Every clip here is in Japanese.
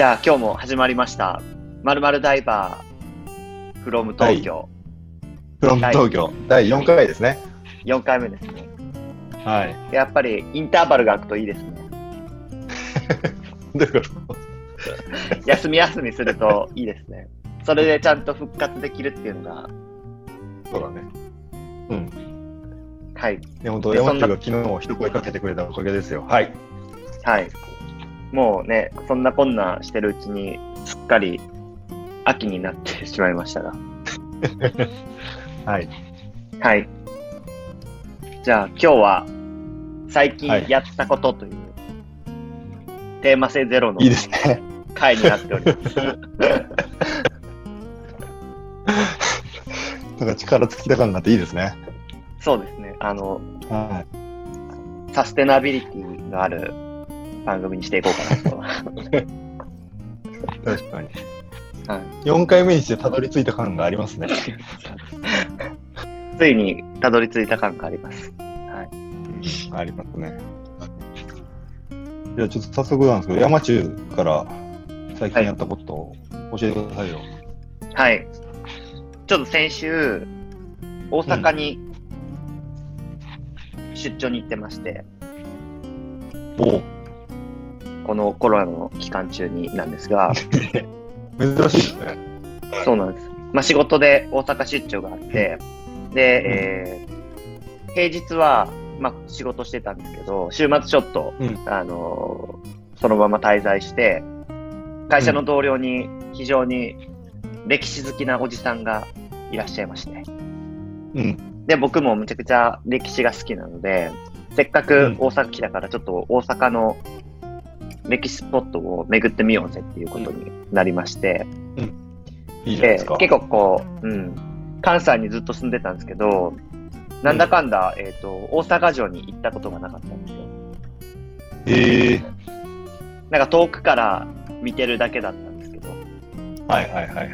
じゃあ今日も始まりました。まるまるダイバー from 東京、フロム東京、第4回ですね。4回目ですね。はい。やっぱりインターバルが空くといいですね。どういうこと？休み休みするといいですね。それでちゃんと復活できるっていうのが、そうだね。うん。はい。でそんな山本が昨日も一声かけてくれたおかげですよ。はい。はい。もうね、そんなこんなしてるうちに、すっかり秋になってしまいましたが。はい。はい。じゃあ今日は、最近はいやったことという、テーマ性ゼロの。回になっております。なんか力尽きた感があっていいですね。そうですね。あの、はサステナビリティのある番組にしていこうかなと。い。確かに。はい4回目にしてたどり着いた感がありますね。ついにたどり着いた感があります。ありますね。じゃあちょっと早速なんですけど、山中から最近やったことを教えてくださいよ。はい。ちょっと先週、大阪に出張に行ってまして、おおこのコロナの期間中になんですが、珍しいですね。そうなんです。まあ、仕事で大阪出張があって、で、えー平日は、まあ、仕事してたんですけど、週末ちょっと、うんあのーそのまま滞在して、会社の同僚に非常に歴史好きなおじさんがいらっしゃいまして、うん。で、僕もむちゃくちゃ歴史が好きなので、せっかく大阪来たからちょっと大阪の歴史スポットを巡ってみようぜっていうことになりまして、でいいじゃない。結構こう、うん、関西にずっと住んでたんですけど、なんだかんだ、えっ、と、大阪城に行ったことがなかったんですよ。ええなんか遠くから見てるだけだったんですけど、はいはいはいはいはいはい。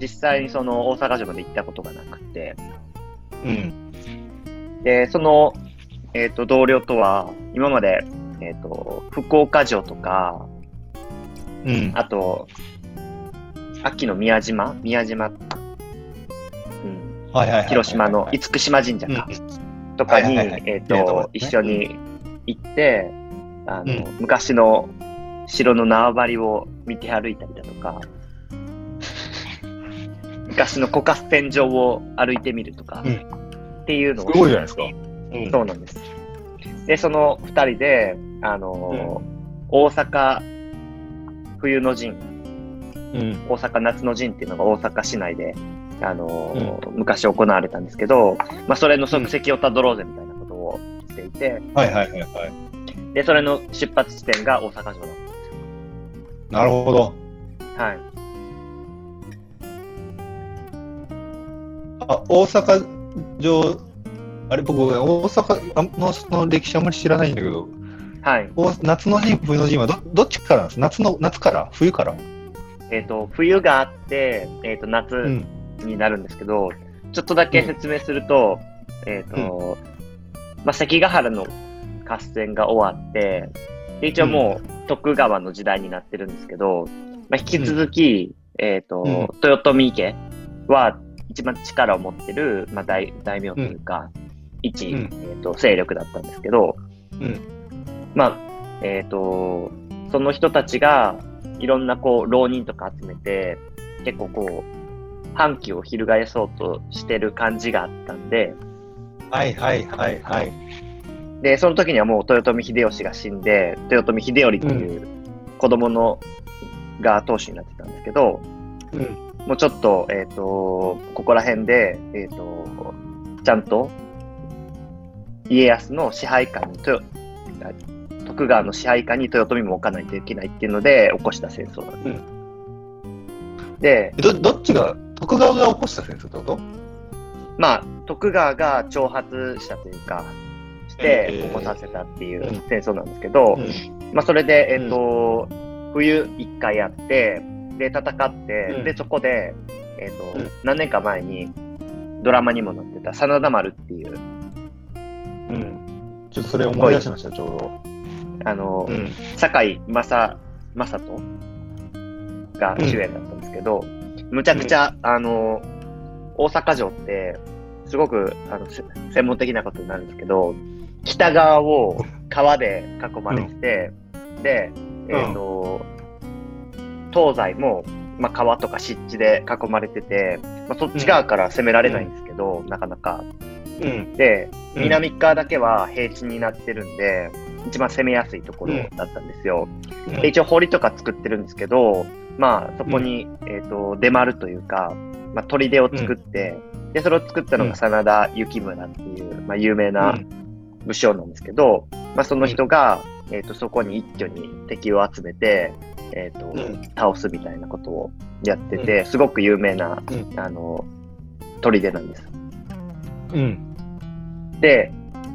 実際にその大阪城まで行ったことがなくて、うん。で、その、えっ、と、同僚とは、今まで、えっ、と、福岡城とか、うん。あと、秋の宮島？宮島、うん、はいはいはいはい。広島の厳島神社か、とかに、はいはいはいえっ、と一緒に行って、あの、うん。昔の城の縄張りを見て歩いたりだとか、昔の枯渇船上を歩いてみるとか、うん。っていうのをすごいじゃないですか。うんそうなんです。で、その二人で、あのー大阪冬の陣、うん。大阪夏の陣っていうのが大阪市内で、あのー昔行われたんですけど、まあ、それの足跡をたどろうぜみたいなことをしていて、はいはいはいはい。で、それの出発地点が大阪城だっなるほど。た。はい。あ、大阪城、あれ、僕、大阪あのその歴史あんまり知らないんだけど、はい。お夏の陣、冬の陣はどどっちから？なんです夏の、夏から？冬から？えっ、と、冬があって、えっ、と、夏ん。になるんですけど、ちょっとだけ説明すると、えっ、と、まあ、関ヶ原の合戦が終わって、で一応もう徳川の時代になってるんですけど、まあ、引き続き、えっ、と、うん。豊臣家は一番力を持ってる、まあ、大大名というか、一、うん。えっ、と、勢力だったんですけど、うんまあ、えっ、と、その人たちが、いろんなこう、浪人とか集めて、結構こう、反旗を翻そうとしてる感じがあったんで、はいはいはいはい。で、その時にはもう豊臣秀吉が死んで、豊臣秀頼という子供の、が当主になってたんですけど、うん。もうちょっと、えっ、と、ここら辺で、えっ、と、ちゃんと、家康の支配下に、豊徳川の支配下に豊臣も置かないといけないっていうので、起こした戦争なんです。で、ど、どっちが、徳川が起こした戦争ってこと？まあ、徳川が挑発したというか、してえー起こさせたっていううん戦争なんですけど、うん。まあ、それで、えっ、と、冬一回やって、で、戦って、うん。で、そこで、えっ、と、うん。何年か前に、ドラマにもなってた、真田丸っていう、うん。ちょっとそれ思い出しました、ちょうあの、ど。うん。堺正、正人が主演だったんですけど、むちゃくちゃ、あの、大阪城って、すごくあのせ専門的なことになるんですけど、北側を川で囲まれてて、で、えっ、と、東西も、まあ、川とか湿地で囲まれてて、まあ、そっち側から攻められないんですけど、なかなか。うん。で、うん南側だけは平地になってるんで、一番攻めやすいところだったんですよ。で一応堀とか作ってるんですけど、まあそこに、えっ、と、出丸というか、まあ砦を作って、で、それを作ったのうんが真田幸村っていう、まあ有名う。なん武将なんですけど、まあその人が、えっ、と、そこに一挙に敵を集めて、えっ、と、うん倒すみたいなことをやってて、すごく有名な、うんあの、砦なんです。うん。で、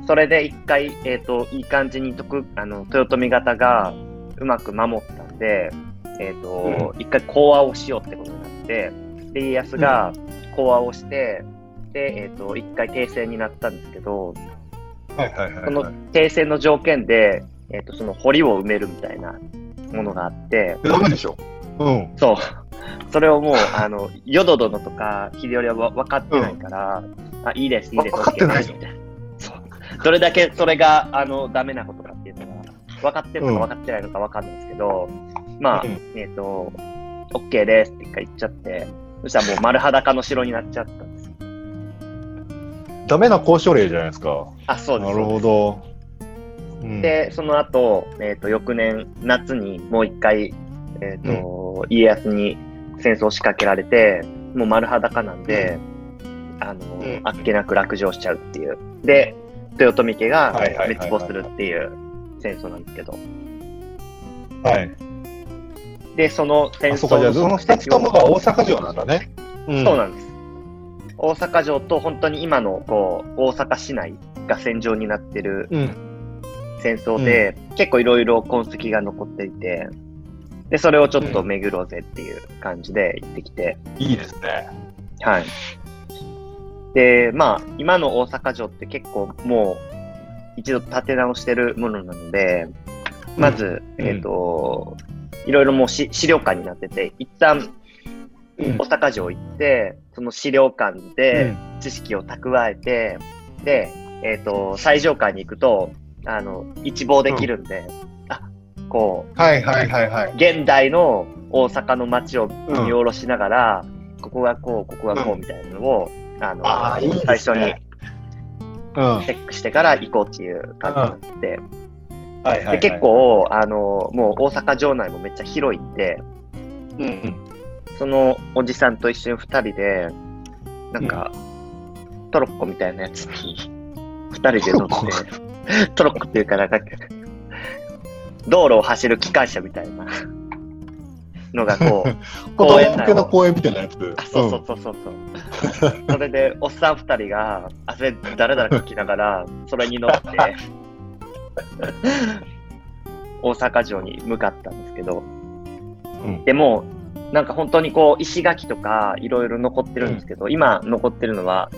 それで一回、えっ、と、いい感じに徳あの豊臣方がうまく守ったんで、えっ、と、一回講和をしようってことになって、で、家康が講和をして、で、えっ、と、一回停戦になったんですけど、はいはいはい。その停戦の条件で、えっ、と、その堀を埋めるみたいなものがあって、ダメでしょ？うん。そう。それをもう、あの、淀殿とか秀頼はわ分かってないから、あ、いいです、いいです、分かってないですみたいな。どれだけそれが、あの、ダメなことかっていうのが、分かってるのか分かってないのか分かんないんですけど、まあ、うんえっ、と、OK ですって一回言っちゃって、そしたらもう丸裸の城になっちゃったんですよ。ダメな交渉例じゃないですか。あ、そうです。なるほど。うん、で、その後、えっ、と、翌年、夏にもう一回、えっ、と、家康に戦争を仕掛けられて、もう丸裸なんで、あの、うんあっけなく落城しちゃうっていう。で、豊臣家が滅亡するっていう戦争なんですけど。はい。で、その戦争あ、その二つともが大阪城なんだね。うんそうなんです。大阪城と本当に今のこう大阪市内が戦場になってるうん。戦争で、結構いろいろ痕跡が残っていて、で、それをちょっとうん巡ろうぜっていう感じで行ってきて、いいですね。はい。で、まあ、今の大阪城って結構もう一度建て直してるものなので、まず、うん。えっ、と、いろいろもうし資料館になってて、一旦うん。大阪城行って、その資料館うでん。知識を蓄えて、で、えっ、と、最上階に行くと、あの、一望できるんで、あ、こう、はいはいはいはい。現代の大阪の街を見下ろしながら、ここがこう、ここがこううみたいなのを、あの、ああ、いいね。最初にうん。チェックしてから行こうっていう感じになって、はいはいはいで結、構、あの、もう大阪城内もめっちゃ広いんで、うん。そのおじさんと一緒に二人で、なんか、トロッコみたいなやつに、二人で乗って、トロッコっていうかなんか、道路を走る機関車みたいなのがこう、公園の公園みたいなやつ。あ、そうそうそうそうそう。それで、おっさん二人が、汗だらだらかきながら、それに乗って、大阪城に向かったんですけど、うんでも、なんか本当にこう、石垣とかいろいろ残ってるんですけど、今残ってるのは、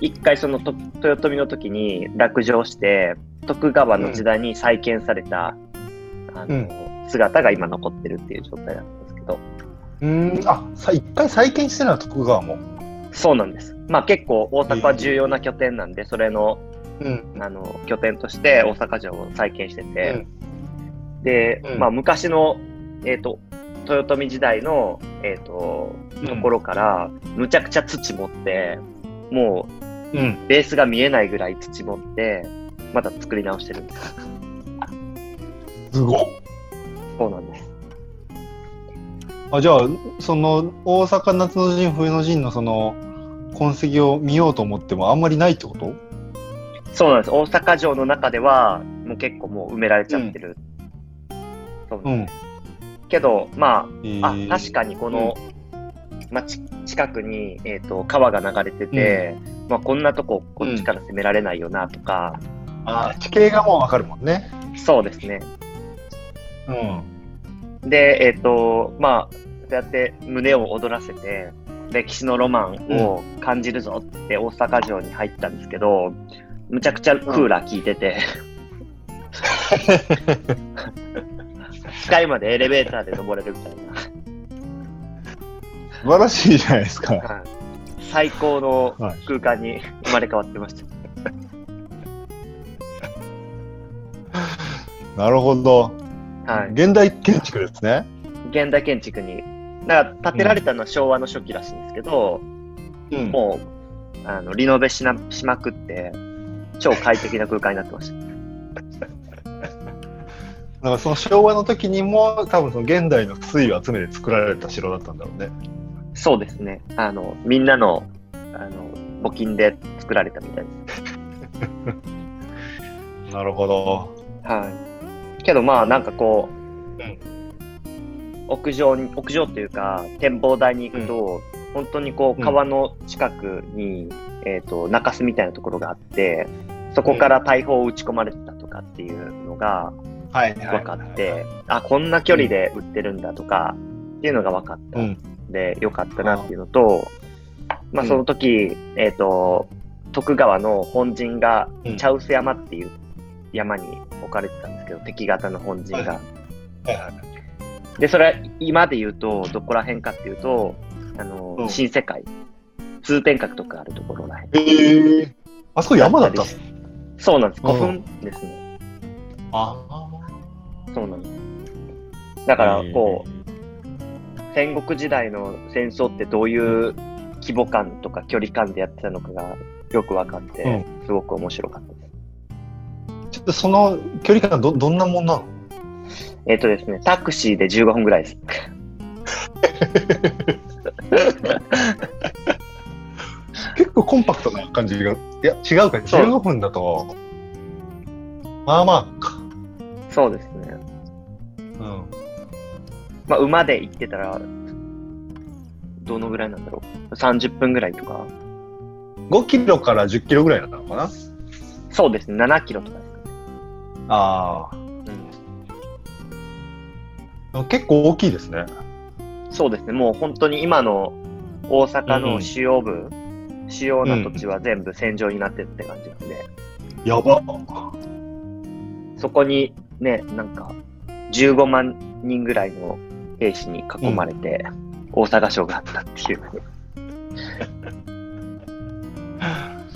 一回そのと豊臣の時に落城して、徳川の時代に再建された、あのうん姿が今残ってるっていう状態なんですけど、うん。あ、さ一回再建してるのは徳川も。そうなんです。まあ結構大阪は重要な拠点なんで、それのうん。あの拠点として大阪城を再建してて、で、うんまあ昔の、えっ、と、豊臣時代の、えっ、と、ところから、むちゃくちゃ土持って、もうん。うん。うベースが見えないぐらい土持って、また作り直してるんです。すごっ。そうなんです。あ、じゃあ、その、大阪夏の陣、冬の陣のその、痕跡を見ようと思ってもあんまりないってこと？そうなんです。大阪城の中では、もう結構もう埋められちゃってる。そうなんです。けど、まあ、あ、確かにこの、まあ、ち近くに、えっ、と、川が流れてて、まあ、こんなとこ、こっちから攻められないよな、とか、あ地形がもうわかるもんね。そうですね。うん。で、えっ、と、まあ、そうやって胸を躍らせて、歴史のロマンを感じるぞって大阪城に入ったんですけど、むちゃくちゃクーラー効いてて、機械までエレベーターで登れるみたいな。素晴らしいじゃないですか。はい、最高のはい空間に生まれ変わってました。なるほど。はい、現代建築ですね。現代建築に。だから建てられたのは昭和の初期らしいんですけど、うんもうあのリノベしなしまくって、超快適な空間になってました。だからその昭和の時にも多分その現代の粋を集めて作られた城だったんだろうね。そうですね。あの、みんなの、あの、募金で作られたみたいです。なるほど。はい。けどまあ、なんかこう、うん。屋上に、屋上っていうか、展望台に行くと、本当にこう、うん。川の近くに、えっ、と、中州みたいなところがあって、そこから大砲を撃ち込まれてたとかっていうのがはい分かって、あ、こんな距離で撃ってるんだとか、っていうのが分かった。うん。でよかったなっていうのと、まあうんその時、えっ、と、徳川の本陣がうん。茶臼山っていう山に置かれてたんですけど、敵型の本陣が。で、それは今で言うと、どこら辺かっていうと、あの、うん。新世界、通天閣とかあるところらへん。ええあそこ山だったの？そうなんです。うん。古墳ですね。あそうなんです。だから、こう、戦国時代の戦争ってどういう規模感とか距離感でやってたのかがよく分かって、すごく面白かったちょっとその距離感どどんなもんなの？えっ、とですね、タクシーで15分ぐらいです。結構コンパクトな感じが。いや、違うか。そう15分だと、まあまあか。そうですね。うん。まあ、馬で行ってたら、どのぐらいなんだろう？30分ぐらいとか。5キロから10キロぐらいなのかな？そうですね、7キロとかですかね。あうんあ。結構大きいですね。そうですね、もう本当に今の大阪のうんうん主要部、主要な土地は全部戦場になってるって感じなんで、やば。そこにね、なんか15万人ぐらいの兵士に囲まれて、大阪城があったっていう。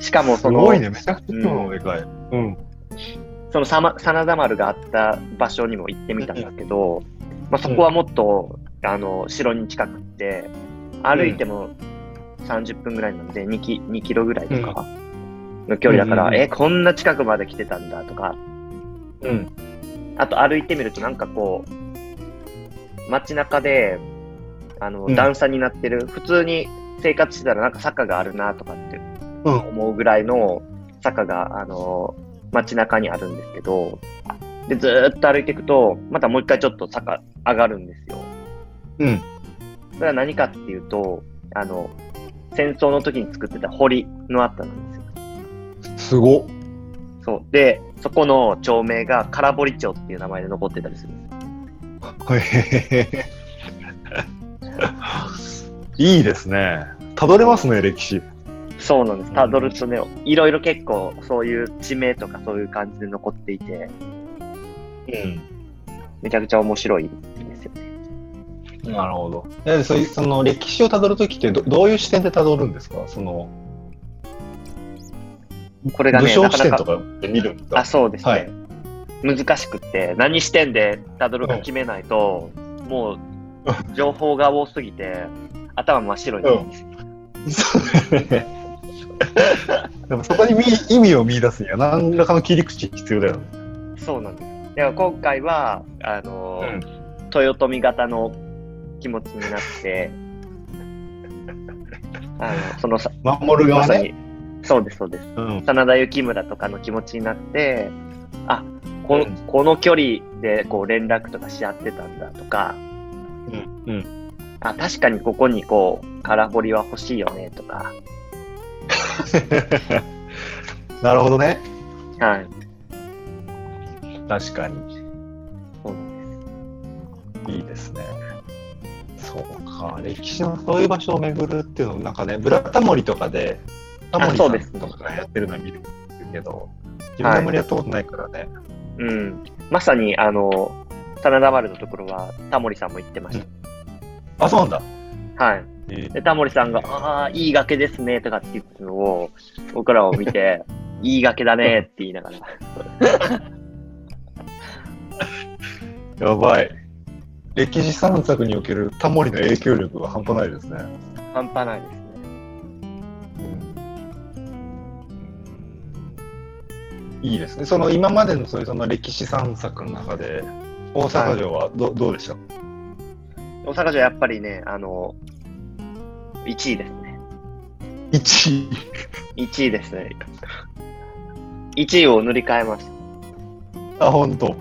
しかもすその、ごいね。めちゃくちゃでかい。うん。そのさま真田丸があった場所にも行ってみたんだけど、まあ、そこはもっと、あの城に近くって、歩いても30分ぐらいなんで2キ、2キロぐらいとかの距離だから、うん。え、こんな近くまで来てたんだとか、うん。あと歩いてみるとなんかこう、街中で、あの、うん。段差になってる、普通に生活してたらなんか坂があるなとかってうん。思うぐらいの坂が、あの、街中にあるんですけど、で、ずーっと歩いていくと、またもう一回ちょっと坂上がるんですよ。うん。それは何かっていうと、あの、戦争の時に作ってた堀の跡なんですよ。すごっ。そう。で、そこの町名が空堀町っていう名前で残ってたりするんですよ。へへへいいですね。たどれますね、歴史。そうなんです。たどるとね、いろいろ結構そういう地名とかそういう感じで残っていて、うん。めちゃくちゃ面白いんですよね。なるほど。えそういうその歴史をたどるときってどどういう視点でたどるんですか？そのこれがね、武将視点とかで見るんですかあ、そうですね。はい難しくって、何視点でたどるか決めないと、もう、情報が多すぎて、頭真っ白になるんですよ。そうね でもそこに見意味を見出すには何らかの切り口必要だよね。そうなんです。でも今回は、あの、うん豊臣型の気持ちになって、あの、そのさ、守る側ね。そうです、そうです。うん。真田幸村とかの気持ちになって、あ、この,、うんこの距離でこう連絡とかし合ってたんだとか、うん。うん。あ、確かにここにこう、空堀は欲しいよねとか、なるほどね。はい。確かに。いいですね。そうか。歴史のそういう場所を巡るっていうのもなんかね、ブラタモリとかで、タモリさそうですんとかがやってるのは見るけど、自分はあんまりやったことないからね。うん。まさに、あの、真田丸のところは、タモリさんも言ってましあ、そうなんだ。た。はい。えーで、タモリさんが、ああ、いい崖ですね、とかって言ってたのを、僕らを見て、いい崖だねって言いながら。やばい。歴史散策におけるタモリの影響力が半端ないですね。半端ないですね。いいですね。その今までのそういうその歴史散策の中で、大阪城はど,、どうでした？大阪城やっぱりね、あの、1位ですね。?1 位。1位ですね。1位を塗り替えましあ、本当。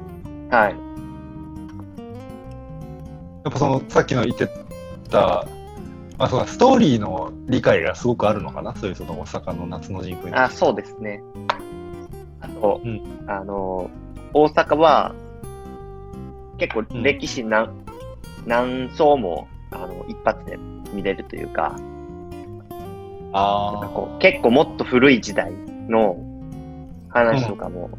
た。はい。やっぱそのさっきの言ってた、まあ、そうかストーリーの理解がすごくあるのかな？そういうその大阪の夏の陣風に。あ、そうですね。あと、うんあの、大阪は、結構うん歴史何、何層も、あの、一発で見れるというか、あなんかこう結構もっと古い時代の話とかも、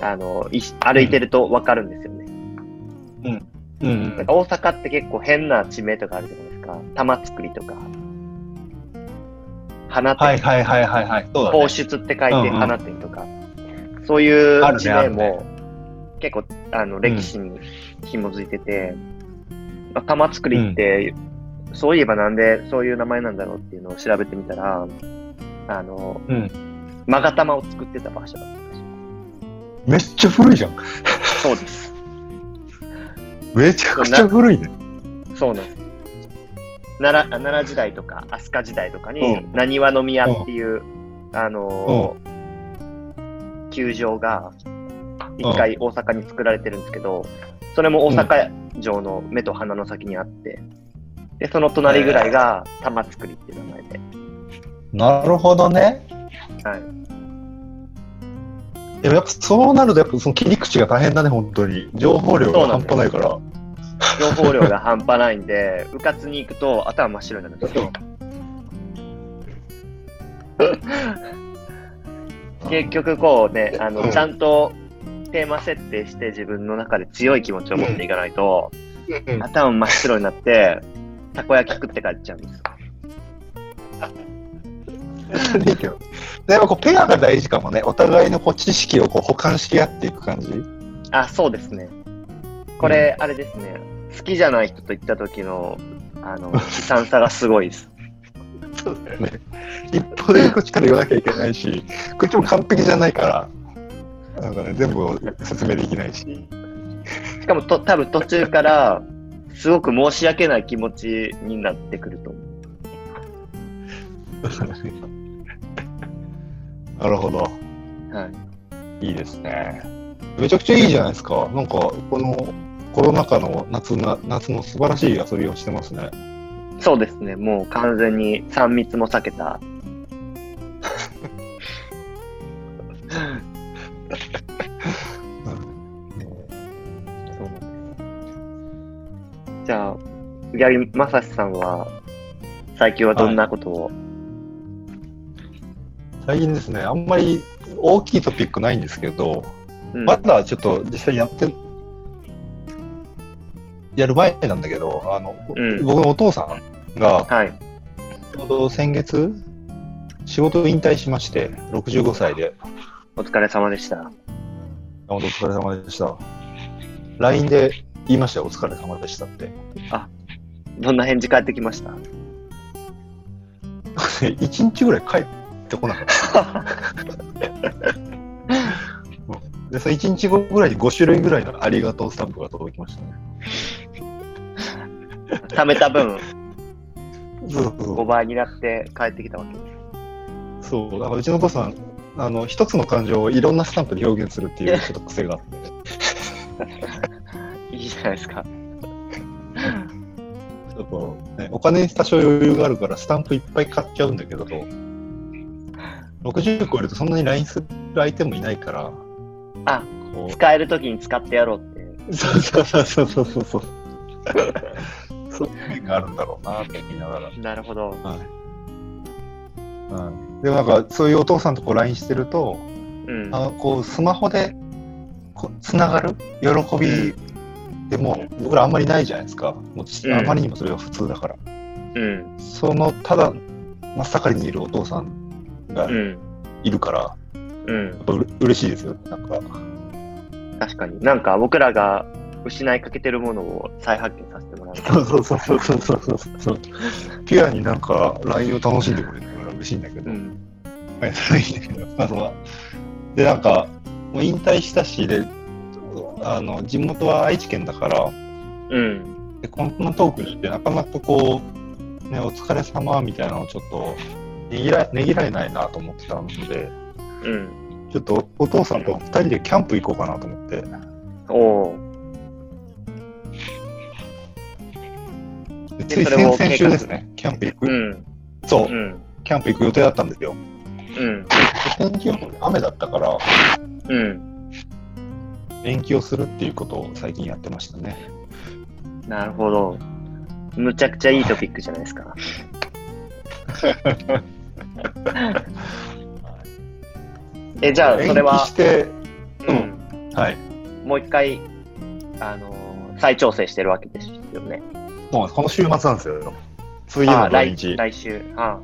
あの、い歩いてるとわかるんですよね。うん。うん。なんか大阪って結構変な地名とかあるじゃないですか。玉造りとか、花店、はいはいはいはいはい。そうだね。放。出って書いてうんうん。花店とか、そういうあるね地名あるね。も結構あの歴史に紐づいてて、まあ、玉造りって、そういえばなんでそういう名前なんだろうっていうのを調べてみたら、あの、うん勾玉を作ってた場所だったらしいめっちゃ古いじゃん。そうです。めちゃくちゃ古いね。そうなんです。奈良あ奈良時代とか飛鳥時代とかにう、なにわの宮っていう、あのー球場が一回大阪に作られてるんですけど、それも大阪城の目と鼻の先にあって、で、その隣ぐらいが玉造りっていう名前で、なるほどね。はい。でもやっぱそうなるとやっぱその切り口が大変だね、本当に。情報量が半端ないから。情報量が半端ないんで、うかつに行くと頭真っ白になるんですよ。結局こうね、あの、うんちゃんとテーマ設定して自分の中で強い気持ちを持っていかないと、うん頭真っ白になって、たこ焼き食って帰っちゃうんです。いいけど。でもこうペアが大事かもね。お互いのこう知識をこう補完し合っていく感じ。あ、そうですね。これ、あれですね。好きじゃない人と行った時の、あの、悲惨さがすごいです。そうだよね。一方的にこっちから言わなきゃいけないし、こっちも完璧じゃないから、なんかね、全部説明できないし。しかもと、多分途中から、すごく申し訳ない気持ちになってくると思う。なるほど。はい。いいですね。めちゃくちゃいいじゃないですか。なんか、このコロナ禍の夏な夏の素晴らしい遊びをしてますね。そうですね。もう完全に3密も避けた。あ、ギャリー・マサシさんは、最近はどんなことを、最近ですね、あんまり大きいトピックないんですけど、うんまだちょっと実際やって、やる前なんだけど、あの、うん僕のお父さんが、はい。ちょうど先月、仕事を引退しまして、65歳で、お疲れ様でした。お疲れ様でした。LINE で言いましたよ、お疲れ様でしたって。どんな返事返ってきました？1日ぐらい帰ってこなかった。で、その1日後ぐらいに5種類ぐらいのありがとうスタンプが届きましたね。貯めた分、そうそう5倍になって帰ってきたわけです。そう。だからうちのお父さん、あの、一つの感情をいろんなスタンプで表現するっていうちょっと癖があって、いいじゃないですか。ちょっと、ね、お金に多少余裕があるからスタンプいっぱい買っちゃうんだけど、60超えるとそんなに LINE する相手もいないから、あ、こ使えるときに使ってやろうって。う、そうそうそうそうそうそう。そういう面があるんだろうなって言いながら。なるほど。うん、でもなんかそういうお父さんとこう LINE してると、うん。あのこうスマホでこうつながる喜びでも僕らあんまりないじゃないですか。もうあまりにもそれが普通だから。ううん。その、ただ、真っ盛りにいるお父さんがうん。いるから、うんや。っぱうれ嬉しいですよ。なんか、確かに。なんか僕らが失いかけてるものを再発見させてもらう。そうそうそうそうそうそう。ピュアになんか LINE を楽しんでくれるから嬉しいんだけど、うん。はい、それいいんだけど、まずは。で、なんか、もう引退したし、で、あの、地元は愛知県だから、うん。で、こんなトークしてなかなかこう、ね、お疲れ様みたいなのをちょっと、ねぎらねぎらえないなと思ってたので、うん。ちょっとお父さんと二人でキャンプ行こうかなと思って、おつい先々週ですね、キャンプ行く、うん。そうう、ん。キャンプ行く予定だったんですよ。うん。で天気予報で雨だったから、うん。延期をするっていうことを最近やってましたね。なるほど。むちゃくちゃいいトピックじゃないですか。え、じゃあ、それ延期はし、て、うん。はい。もう一回、あのー再調整してるわけですよね。もうこの週末なんですよ。そういうのあ来。来週。あ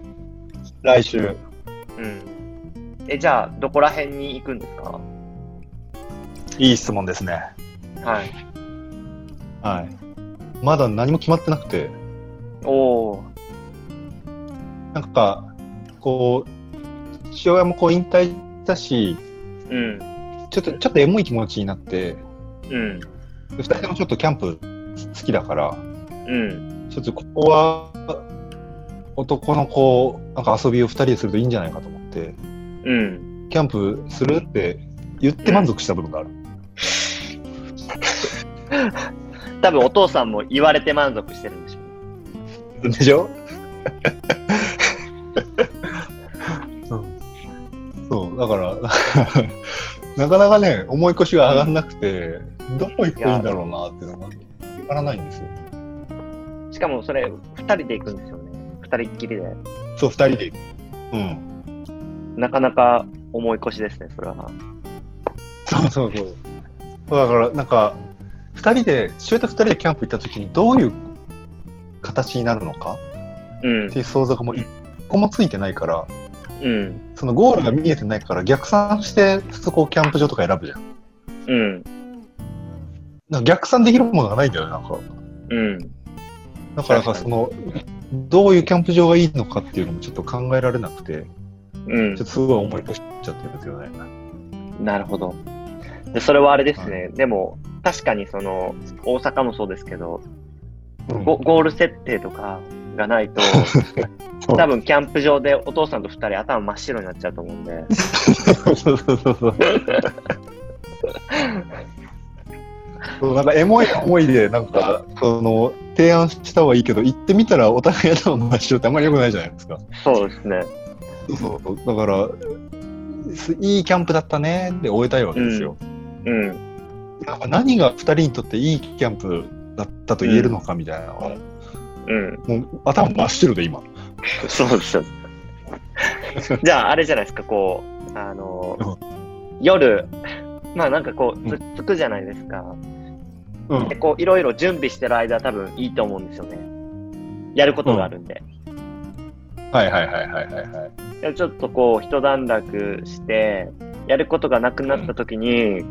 来週。うん。え、じゃあ、どこら辺に行くんですか？いい質問ですね。はい。はい。まだ何も決まってなくて、おお。なんか、こう、父親もこう引退したし、うん。ちょっと、ちょっとエモい気持ちになって、うん。で二人ともちょっとキャンプ好きだから、うん。ちょっとここは、男の子、なんか遊びを二人でするといいんじゃないかと思って、うん。キャンプするって言って満足した部分がある。多分お父さんも言われて満足してるんでしょでしょ？そうそう、だから、なかなかね、重い腰が上がんなくて、どこ行くといいんだろうなっていうのがわからないんですよ。しかもそれ、二人で行くんですよね。二人っきりで。そう、二人で。うん。なかなか重い腰ですね、それは。そうそうそう。だから、なんか、二人で、父親と二人でキャンプ行った時にどういう形になるのかうんって。いう想像がもう一個もついてないから、うん。そのゴールが見えてないから逆算して、そこをキャンプ場とか選ぶじゃん。うん。なんか逆算できるものがないんだよね、なんか。うん。だからかその、どういうキャンプ場がいいのかっていうのもちょっと考えられなくて、うんちょっ。とすごい思い越しちゃってるんですよね。なるほど。で、それはあれですね。でも、確かにその、大阪もそうですけど、うんゴゴール設定とかがないと、そう多分キャンプ場でお父さんと二人頭真っ白になっちゃうと思うんで。そうそうそうそう。そうなんかエモい思いで、なんか、その、提案した方がいいけど、行ってみたらお互い頭真っ白ってあんまり良くないじゃないですか。そうですね。そうだから、すいいキャンプだったねで終えたいわけですよ。うん。なんか何が二人にとっていいキャンプだったと言えるのかみたいなのは、うん。もう頭真っ白で今。そうですよ。じゃあ、あれじゃないですか、こう、あの、夜、まあなんかこう、つつくじゃないですか。うんで、こう、いろいろ準備してる間、多分いいと思うんですよね。やることがあるんで。はいはいはいはいはいはい。でちょっとこう、一段落して、やることがなくなった時に、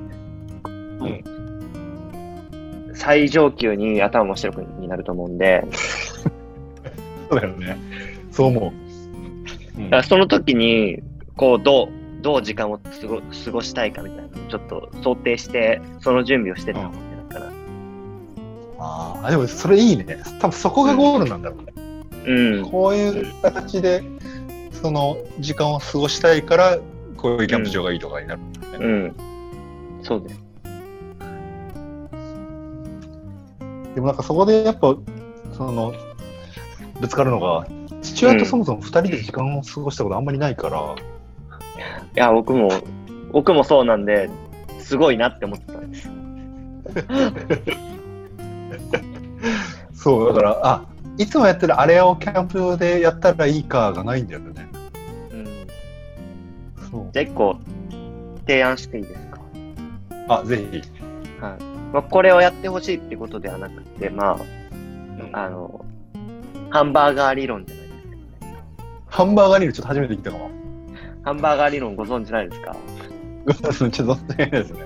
最上級に頭真っ白になると思うんで、そうだよね。そう思う。うんだからその時に、こう、どう、どう時間を過ご過ごしたいかみたいなのをちょっと想定して、その準備をしてたんじゃないかな。ああ、でもそれいいね。多分そこがゴールなんだろうね。うん。こういう形で、その時間を過ごしたいから、こういうキャンプ場がいいとかになる。うん。そうです。でもなんかそこでやっぱ、その、ぶつかるのが、父親とそもそも二人で時間を過ごしたことあんまりないから、いや、僕も、僕もそうなんで、すごいなって思ってたんです。そう、だから、あ、いつもやってるあれをキャンプ場でやったらいいかがないんだよね。うん。そう。じゃあ一個、提案していいですか？あ、ぜひ。はい。まあ、これをやってほしいってことではなくて、まあ、あの、ハンバーガー理論じゃないですか。ハンバーガーリルちょっと初めて聞いたかも。ハンバーガー理論ご存知ないですか？ちょっと乗ってないですね。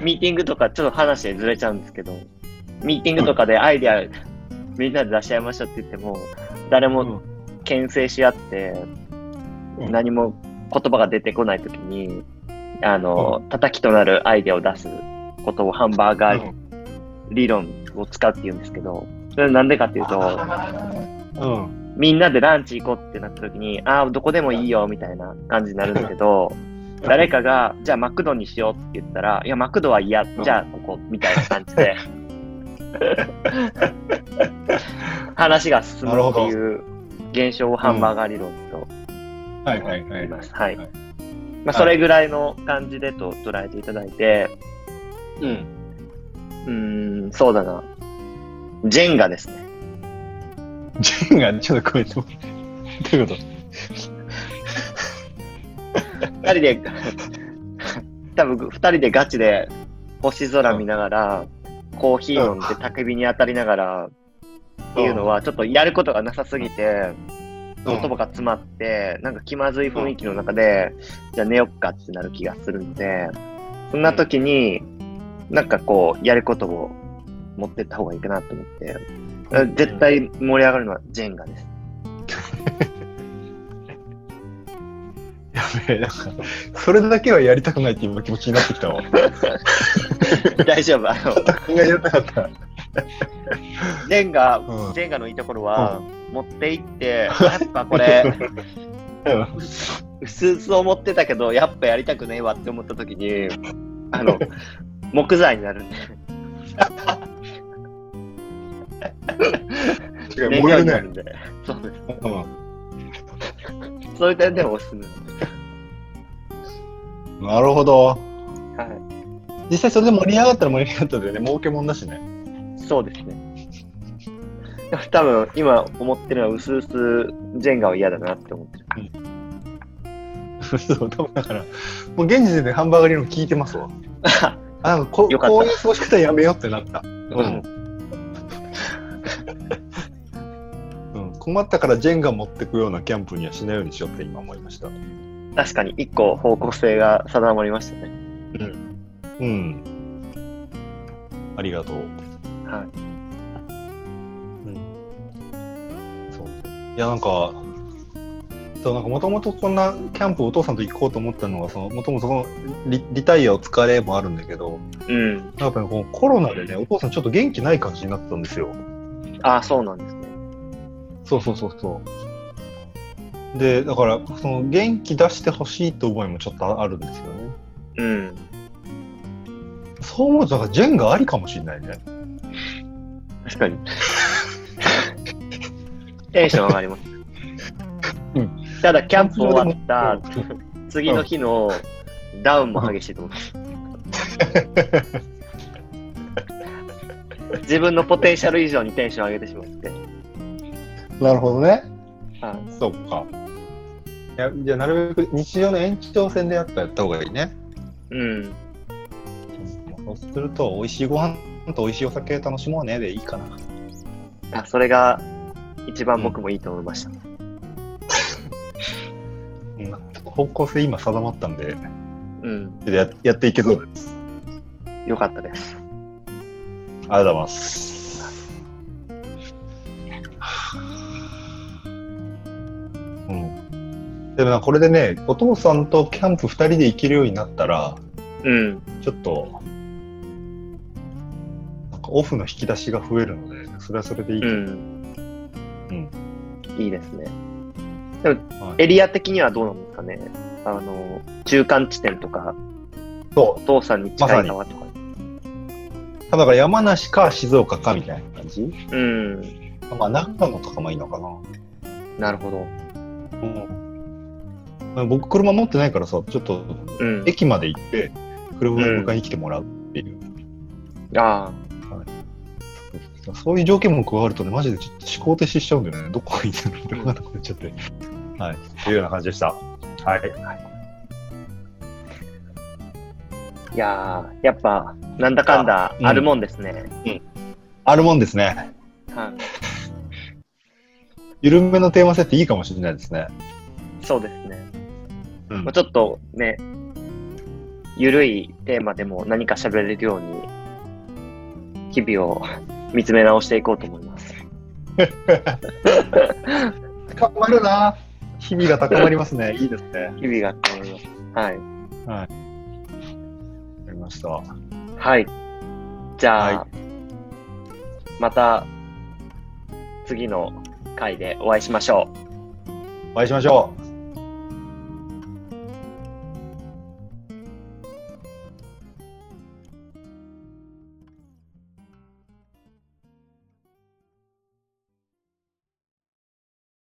ミーティングとか、ちょっと話でずれちゃうんですけど、ミーティングとかでアイデアみんなで出し合いましょうって言っても、誰も牽制し合って、うん何も言葉が出てこないときに、あの、叩きとなるアイデアを出すことをハンバーガー理論を使うって言うんですけど、それはなんでかっていうと、うん。みんなでランチ行こうってなった時に、ああ、どこでもいいよ、みたいな感じになるんだけど、誰かが、じゃあマクドにしようって言ったら、いや、マクドは嫌、じゃあここ、みたいな感じで、話が進むっていう現象をハンバーガー理論とはいはいはい。はい。はいまあ、それぐらいの感じでと捉えていただいて、うん。うーん、そうだな。ジェンガですね。ジェンがちょっとこれどうどういうこと？二人で、多分二人でガチで星空見ながら、コーヒー飲んで焚き火に当たりながら、っていうのはちょっとやることがなさすぎて、言葉が詰まって、なんか気まずい雰囲気の中で、じゃあ寝よっかってなる気がするんで、そんな時に、なんかこう、やることを持ってった方がいいかなと思って、絶対盛り上がるのはジェンガです。やべえ、なんか、それだけはやりたくないって今気持ちになってきたわ。大丈夫。あの、かった。ジェンガ、うんジェンガのいいところは、持って行って、やっぱこれ、うすうす思ってたけど、やっぱやりたくねえわって思った時に、あの、木材になるんで、違う、燃燃えるね。そうです。うんそういう点でもおすすめ。なるほど。は実際それで盛り上がったら盛り上がったでね、儲けもんだしね。い。そうですね。多分、今思ってるのは、うすうすジェンガは嫌だなって思ってる。そう、多分だから、もう現時点でハンバーガー理論聞いてますわ。あ、ここういう過ごし方やめようってなった。うん。うん、困ったからジェンガ持ってくようなキャンプにはしないようにしようって今思いました。確かに、一個方向性が定まりましたね。うん。ありがとう。はい。うん。そう。いや、なんか、そう、なんかもともとこんなキャンプお父さんと行こうと思ったのは、その、もともとそのリリタイアを疲れもあるんだけど、うん。やっぱりこのコロナでね、お父さんちょっと元気ない感じになってたんですよ。ああ、そうなんですね。そうそうそうそう。で、だから、その元気出してほしいって思いもちょっとあるんですよね。うん。そう思うと、なんかジェンガありかもしれないね。確かに。テンション上がります。うんただ、キャンプ終わったうん次の日のダウンも激しいと思います。自分のポテンシャル以上にテンション上げてしまって。なるほどね。はいそうか。いや、じゃあなるべく日常の延長線でやっぱやった方がいいね。うん。そうすると、美味しいご飯と美味しいお酒楽しもうねでいいかな。あそれが一番僕もいいと思いました。うん、方向性今定まったんで、うん。ややっていけそうです。よかったです。ありがとうございます。うん。でもな、これでね、お父さんとキャンプ2人で行けるようになったら、うん。ちょっと、なんかオフの引き出しが増えるので、それはそれでいいけど。うん。うんいいですね。でもはいエリア的にはどうなんですかね？あの、中間地点とか、そお父さんに近い川とか。う。だから山梨か静岡かみたいな感じ？うん。まあ、長野とかもいいのかな。なるほど。うん。僕、車持ってないからさ、ちょっとうん。駅まで行って、車で迎えに来てもらうっていう。あそういう条件も加わるとね、マジでちょっと思考停止しちゃうんだよね。どこがいいんだろうって分かんなくなっちゃって。はい。というような感じでした。はい。あ。いやー、やっぱ、なんだかんだうんあるもんですね。あるもんですね。はい。緩めのテーマ設定いいかもしれないですね。そうですね。うんまあ、ちょっとね、ゆるいテーマでも何か喋れるように、日々を見つめ直していこうと思います。高まるな。日々が高まりますね。いいですね。日々がと思います。はい。わかりました。はい。じゃあ、はまた次の回でお会いしましょう。お会いしましょう。